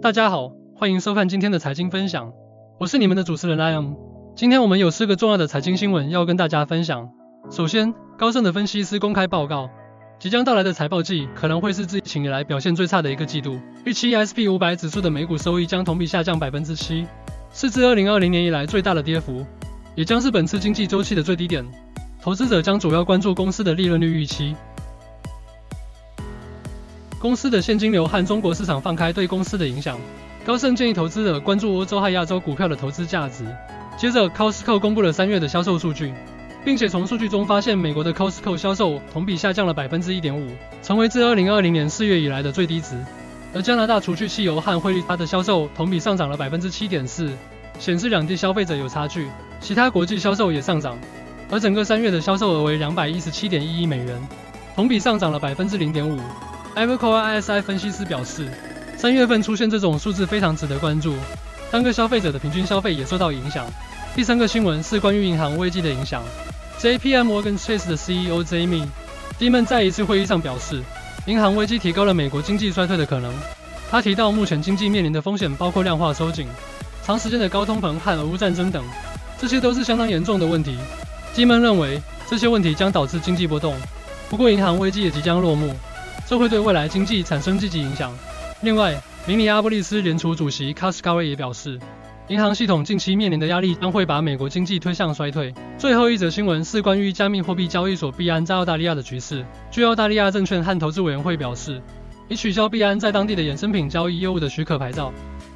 大家好，欢迎收看今天的财经分享，我是你们的主持人 I am。今天我们有四个重要的财经新闻要跟大家分享。首先，高盛的分析师公开报告，即将到来的财报季可能会是自疫情以来表现最差的一个季度，预期 SP 五百指数的每股收益将同比下降百分之七，是自二零二零年以来最大的跌幅，也将是本次经济周期的最低点。投资者将主要关注公司的利润率预期。公司的现金流和中国市场放开对公司的影响。高盛建议投资者关注欧洲和亚洲股票的投资价值。接着，Costco 公布了三月的销售数据，并且从数据中发现美国的 Costco 销售同比下降了百分之一点五，成为自二零二零年四月以来的最低值。而加拿大除去汽油和汇率差的销售同比上涨了百分之七点四，显示两地消费者有差距。其他国际销售也上涨，而整个三月的销售额为两百一十七点一亿美元，同比上涨了百分之零点五。Evercore ISI 分析师表示，三月份出现这种数字非常值得关注，单个消费者的平均消费也受到影响。第三个新闻是关于银行危机的影响。JPM Morgan Chase 的 CEO Jamie Dimon 在一次会议上表示，银行危机提高了美国经济衰退的可能。他提到，目前经济面临的风险包括量化收紧、长时间的高通膨和俄乌战争等，这些都是相当严重的问题。Dimon 认为，这些问题将导致经济波动。不过，银行危机也即将落幕。这会对未来经济产生积极影响。另外，明尼阿波利斯联储主席卡斯卡威也表示，银行系统近期面临的压力将会把美国经济推向衰退。最后一则新闻是关于加密货币交易所币安在澳大利亚的局势。据澳大利亚证券和投资委员会表示，已取消币安在当地的衍生品交易业务的许可牌照。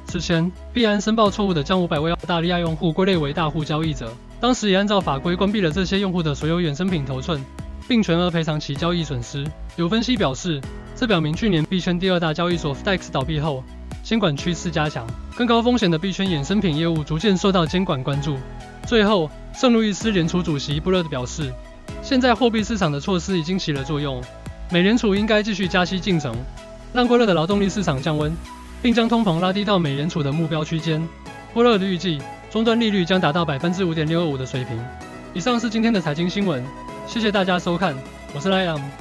此前，币安申报错误的将五百位澳大利亚用户归类为大户交易者，当时也按照法规关闭了这些用户的所有衍生品头寸。并全额赔偿其交易损失。有分析表示，这表明去年币圈第二大交易所 FTX 倒闭后，监管趋势加强，更高风险的币圈衍生品业务逐渐受到监管关注。最后，圣路易斯联储主席布勒表示，现在货币市场的措施已经起了作用，美联储应该继续加息进程，让过热的劳动力市场降温，并将通膨拉低到美联储的目标区间。布勒预计，终端利率将达到百分之五点六二五的水平。以上是今天的财经新闻。谢谢大家收看，我是莱阳。